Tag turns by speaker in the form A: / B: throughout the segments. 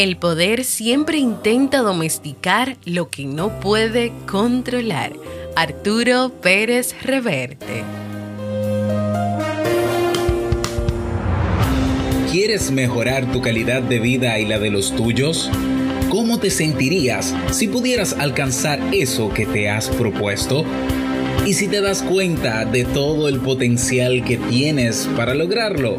A: El poder siempre intenta domesticar lo que no puede controlar. Arturo Pérez Reverte.
B: ¿Quieres mejorar tu calidad de vida y la de los tuyos? ¿Cómo te sentirías si pudieras alcanzar eso que te has propuesto? ¿Y si te das cuenta de todo el potencial que tienes para lograrlo?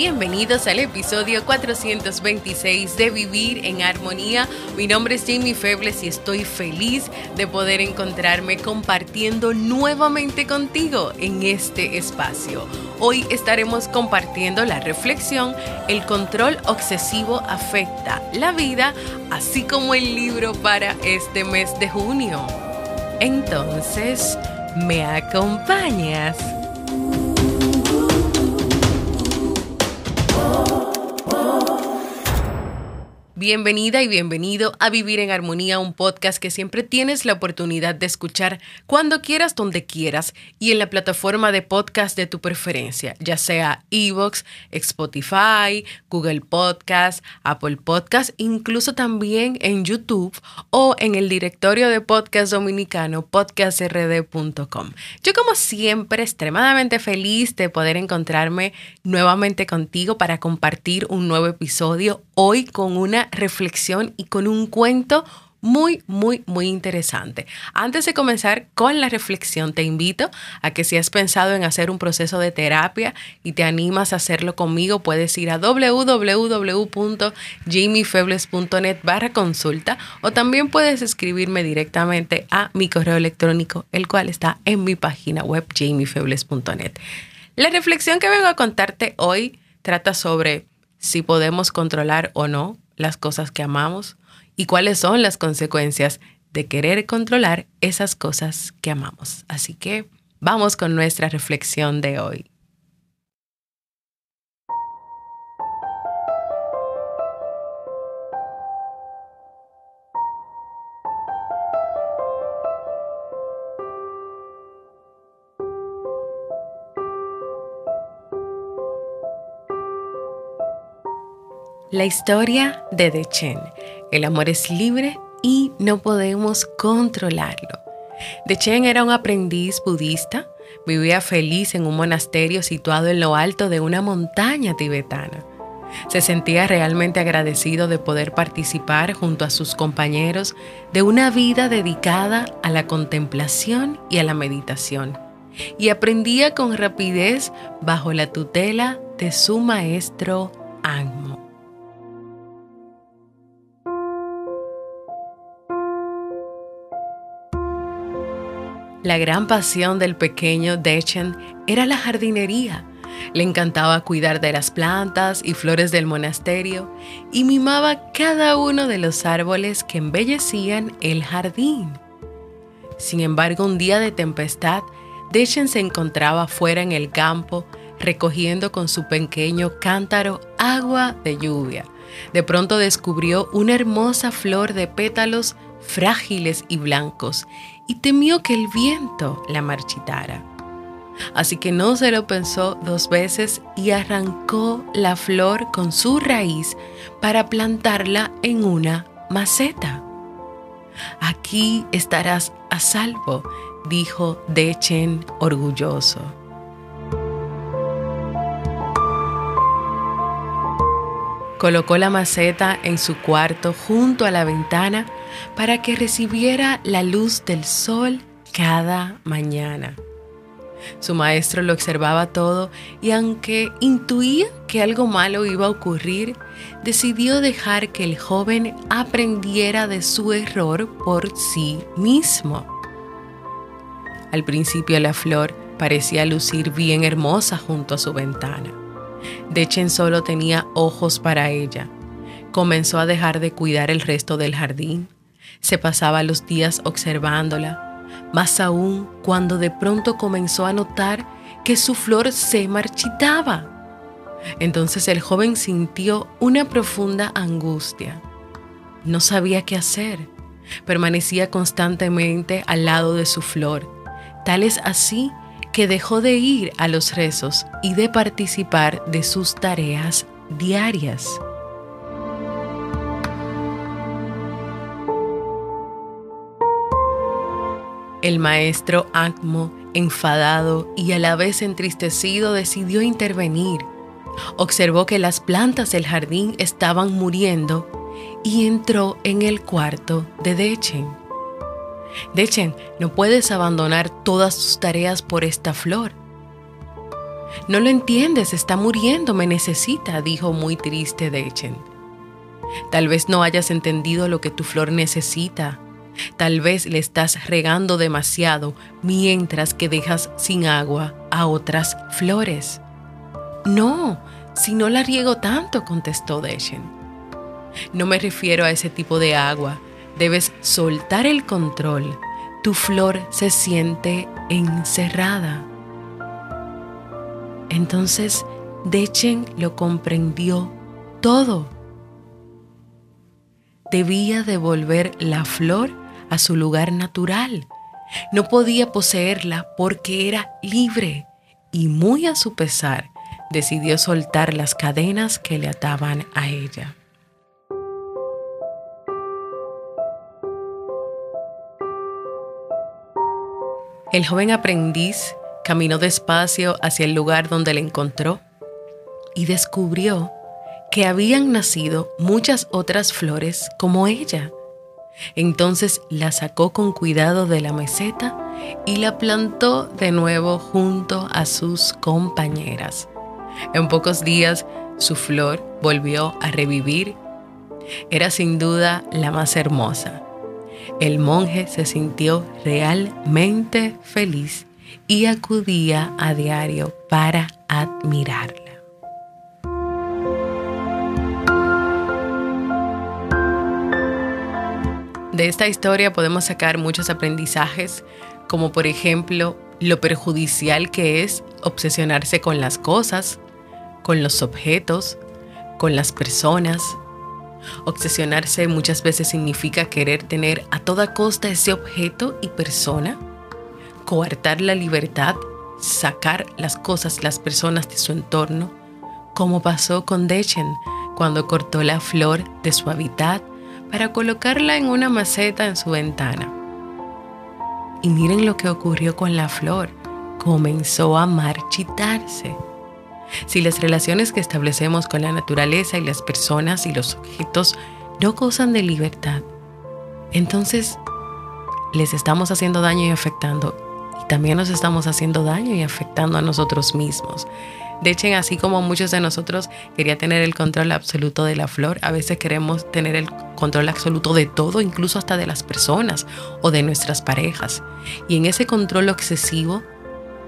A: Bienvenidos al episodio 426 de Vivir en Armonía. Mi nombre es Jamie Febles y estoy feliz de poder encontrarme compartiendo nuevamente contigo en este espacio. Hoy estaremos compartiendo la reflexión El control obsesivo afecta la vida, así como el libro para este mes de junio. Entonces, ¿me acompañas? Bienvenida y bienvenido a Vivir en Armonía, un podcast que siempre tienes la oportunidad de escuchar cuando quieras, donde quieras y en la plataforma de podcast de tu preferencia, ya sea Evox, Spotify, Google Podcast, Apple Podcast, incluso también en YouTube o en el directorio de podcast dominicano podcastrd.com. Yo como siempre extremadamente feliz de poder encontrarme nuevamente contigo para compartir un nuevo episodio hoy con una reflexión y con un cuento muy, muy, muy interesante. Antes de comenzar con la reflexión, te invito a que si has pensado en hacer un proceso de terapia y te animas a hacerlo conmigo, puedes ir a www.jamiefebles.net barra consulta o también puedes escribirme directamente a mi correo electrónico, el cual está en mi página web jamiefebles.net. La reflexión que vengo a contarte hoy trata sobre si podemos controlar o no las cosas que amamos y cuáles son las consecuencias de querer controlar esas cosas que amamos. Así que vamos con nuestra reflexión de hoy. La historia de Dechen. El amor es libre y no podemos controlarlo. Dechen era un aprendiz budista, vivía feliz en un monasterio situado en lo alto de una montaña tibetana. Se sentía realmente agradecido de poder participar junto a sus compañeros de una vida dedicada a la contemplación y a la meditación, y aprendía con rapidez bajo la tutela de su maestro Angmo. La gran pasión del pequeño Dechen era la jardinería. Le encantaba cuidar de las plantas y flores del monasterio y mimaba cada uno de los árboles que embellecían el jardín. Sin embargo, un día de tempestad, Dechen se encontraba fuera en el campo recogiendo con su pequeño cántaro agua de lluvia. De pronto descubrió una hermosa flor de pétalos frágiles y blancos y temió que el viento la marchitara. Así que no se lo pensó dos veces y arrancó la flor con su raíz para plantarla en una maceta. Aquí estarás a salvo, dijo Dechen orgulloso. Colocó la maceta en su cuarto junto a la ventana para que recibiera la luz del sol cada mañana. Su maestro lo observaba todo y aunque intuía que algo malo iba a ocurrir, decidió dejar que el joven aprendiera de su error por sí mismo. Al principio la flor parecía lucir bien hermosa junto a su ventana. Dechen solo tenía ojos para ella. Comenzó a dejar de cuidar el resto del jardín. Se pasaba los días observándola, más aún cuando de pronto comenzó a notar que su flor se marchitaba. Entonces el joven sintió una profunda angustia. No sabía qué hacer. Permanecía constantemente al lado de su flor. Tal es así que dejó de ir a los rezos y de participar de sus tareas diarias. El maestro Acmo, enfadado y a la vez entristecido, decidió intervenir. Observó que las plantas del jardín estaban muriendo y entró en el cuarto de Dechen. Dechen, no puedes abandonar todas tus tareas por esta flor. No lo entiendes, está muriendo, me necesita, dijo muy triste Dechen. Tal vez no hayas entendido lo que tu flor necesita, Tal vez le estás regando demasiado mientras que dejas sin agua a otras flores. No, si no la riego tanto, contestó Deshen. No me refiero a ese tipo de agua. Debes soltar el control. Tu flor se siente encerrada. Entonces Dechen lo comprendió todo. Debía devolver la flor a su lugar natural. No podía poseerla porque era libre y muy a su pesar decidió soltar las cadenas que le ataban a ella. El joven aprendiz caminó despacio hacia el lugar donde la encontró y descubrió que habían nacido muchas otras flores como ella entonces la sacó con cuidado de la meseta y la plantó de nuevo junto a sus compañeras. En pocos días su flor volvió a revivir. Era sin duda la más hermosa. El monje se sintió realmente feliz y acudía a diario para admirarla. De esta historia podemos sacar muchos aprendizajes, como por ejemplo lo perjudicial que es obsesionarse con las cosas, con los objetos, con las personas. Obsesionarse muchas veces significa querer tener a toda costa ese objeto y persona, coartar la libertad, sacar las cosas, las personas de su entorno, como pasó con Dechen cuando cortó la flor de su hábitat para colocarla en una maceta en su ventana. Y miren lo que ocurrió con la flor. Comenzó a marchitarse. Si las relaciones que establecemos con la naturaleza y las personas y los objetos no gozan de libertad, entonces les estamos haciendo daño y afectando. Y también nos estamos haciendo daño y afectando a nosotros mismos. De hecho, así como muchos de nosotros quería tener el control absoluto de la flor, a veces queremos tener el control absoluto de todo, incluso hasta de las personas o de nuestras parejas. Y en ese control excesivo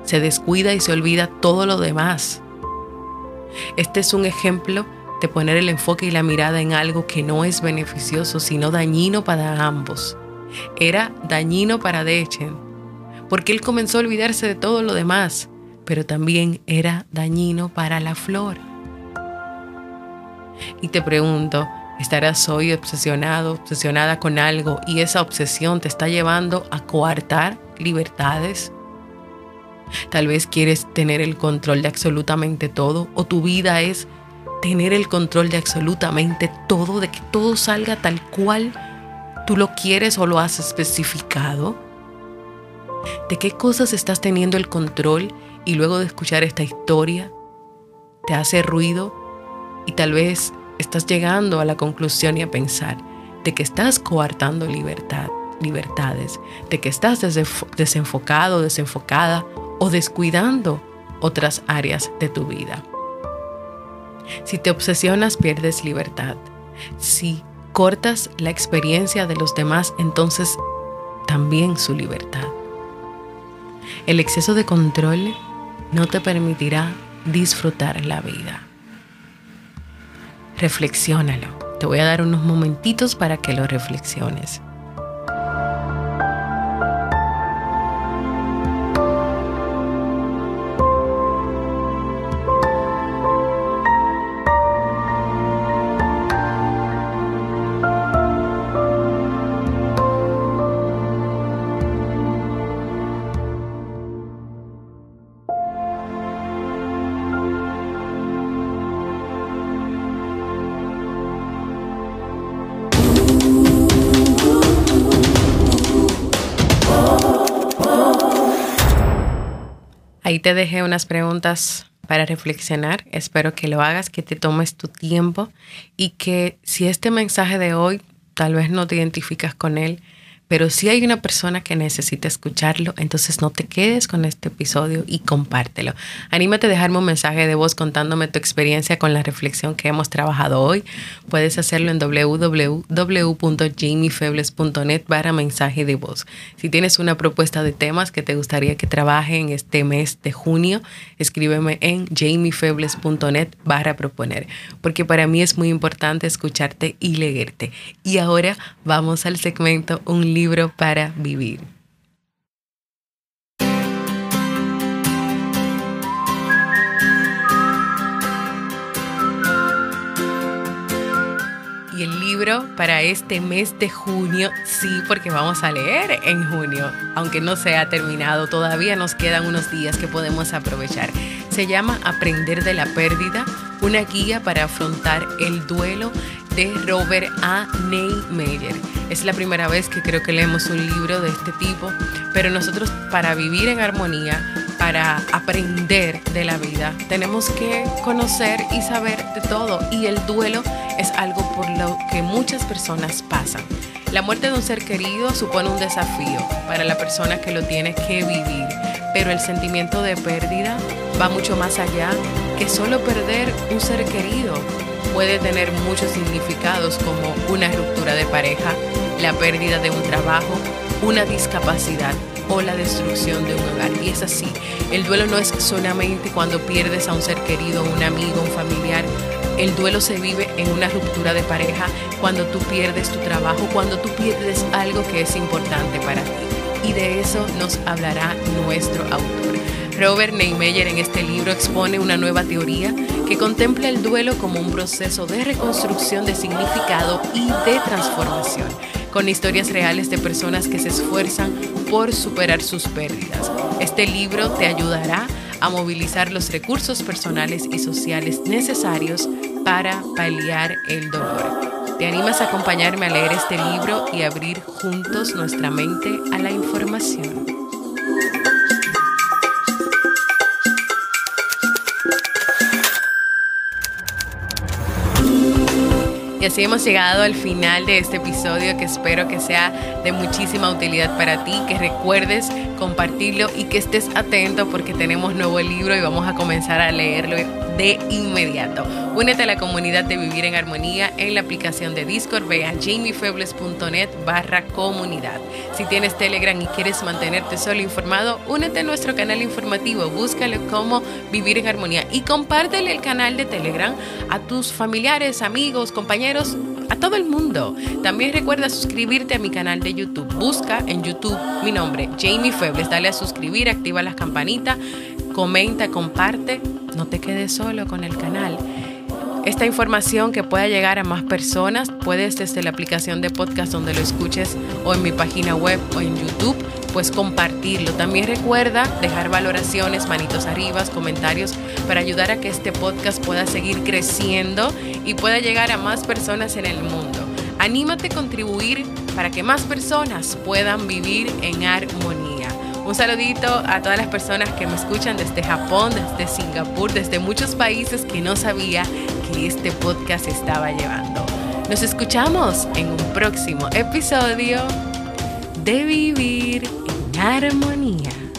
A: se descuida y se olvida todo lo demás. Este es un ejemplo de poner el enfoque y la mirada en algo que no es beneficioso, sino dañino para ambos. Era dañino para Dechen, porque él comenzó a olvidarse de todo lo demás pero también era dañino para la flor. Y te pregunto, ¿estarás hoy obsesionado, obsesionada con algo y esa obsesión te está llevando a coartar libertades? Tal vez quieres tener el control de absolutamente todo o tu vida es tener el control de absolutamente todo, de que todo salga tal cual tú lo quieres o lo has especificado. ¿De qué cosas estás teniendo el control y luego de escuchar esta historia te hace ruido y tal vez estás llegando a la conclusión y a pensar de que estás coartando libertad, libertades, de que estás desenfocado, desenfocada o descuidando otras áreas de tu vida. Si te obsesionas, pierdes libertad. Si cortas la experiencia de los demás, entonces también su libertad. El exceso de control no te permitirá disfrutar la vida. Reflexiónalo. Te voy a dar unos momentitos para que lo reflexiones. Ahí te dejé unas preguntas para reflexionar. Espero que lo hagas, que te tomes tu tiempo y que si este mensaje de hoy tal vez no te identificas con él, pero si hay una persona que necesita escucharlo, entonces no te quedes con este episodio y compártelo. Anímate a dejarme un mensaje de voz contándome tu experiencia con la reflexión que hemos trabajado hoy. Puedes hacerlo en www.jamiefebles.net para mensaje de voz. Si tienes una propuesta de temas que te gustaría que trabaje en este mes de junio, escríbeme en jamiefebles.net para proponer, porque para mí es muy importante escucharte y leerte. Y ahora vamos al segmento Un libro libro para vivir. Y el libro para este mes de junio, sí, porque vamos a leer en junio, aunque no se ha terminado, todavía nos quedan unos días que podemos aprovechar. Se llama Aprender de la pérdida, una guía para afrontar el duelo de Robert A. Neymeyer. Es la primera vez que creo que leemos un libro de este tipo, pero nosotros para vivir en armonía, para aprender de la vida, tenemos que conocer y saber de todo. Y el duelo es algo por lo que muchas personas pasan. La muerte de un ser querido supone un desafío para la persona que lo tiene que vivir, pero el sentimiento de pérdida va mucho más allá que solo perder un ser querido puede tener muchos significados como una ruptura de pareja, la pérdida de un trabajo, una discapacidad o la destrucción de un hogar. Y es así, el duelo no es solamente cuando pierdes a un ser querido, un amigo, un familiar. El duelo se vive en una ruptura de pareja, cuando tú pierdes tu trabajo, cuando tú pierdes algo que es importante para ti. Y de eso nos hablará nuestro autor. Robert Neymeyer en este libro expone una nueva teoría que contempla el duelo como un proceso de reconstrucción de significado y de transformación, con historias reales de personas que se esfuerzan por superar sus pérdidas. Este libro te ayudará a movilizar los recursos personales y sociales necesarios para paliar el dolor. ¿Te animas a acompañarme a leer este libro y abrir juntos nuestra mente a la información? Y así hemos llegado al final de este episodio que espero que sea de muchísima utilidad para ti, que recuerdes compartirlo y que estés atento porque tenemos nuevo libro y vamos a comenzar a leerlo de inmediato. Únete a la comunidad de Vivir en Armonía en la aplicación de Discord. Ve a jamiefebles.net barra comunidad. Si tienes Telegram y quieres mantenerte solo informado, únete a nuestro canal informativo. Búscalo como Vivir en Armonía y compártele el canal de Telegram a tus familiares, amigos, compañeros, a todo el mundo. También recuerda suscribirte a mi canal de YouTube. Busca en YouTube mi nombre, Jamie Febles. Dale a suscribir, activa las campanitas, comenta, comparte no te quedes solo con el canal. Esta información que pueda llegar a más personas, puedes desde la aplicación de podcast donde lo escuches o en mi página web o en YouTube, pues compartirlo. También recuerda dejar valoraciones, manitos arriba, comentarios para ayudar a que este podcast pueda seguir creciendo y pueda llegar a más personas en el mundo. Anímate a contribuir para que más personas puedan vivir en armonía. Un saludito a todas las personas que me escuchan desde Japón, desde Singapur, desde muchos países que no sabía que este podcast estaba llevando. Nos escuchamos en un próximo episodio de Vivir en Armonía.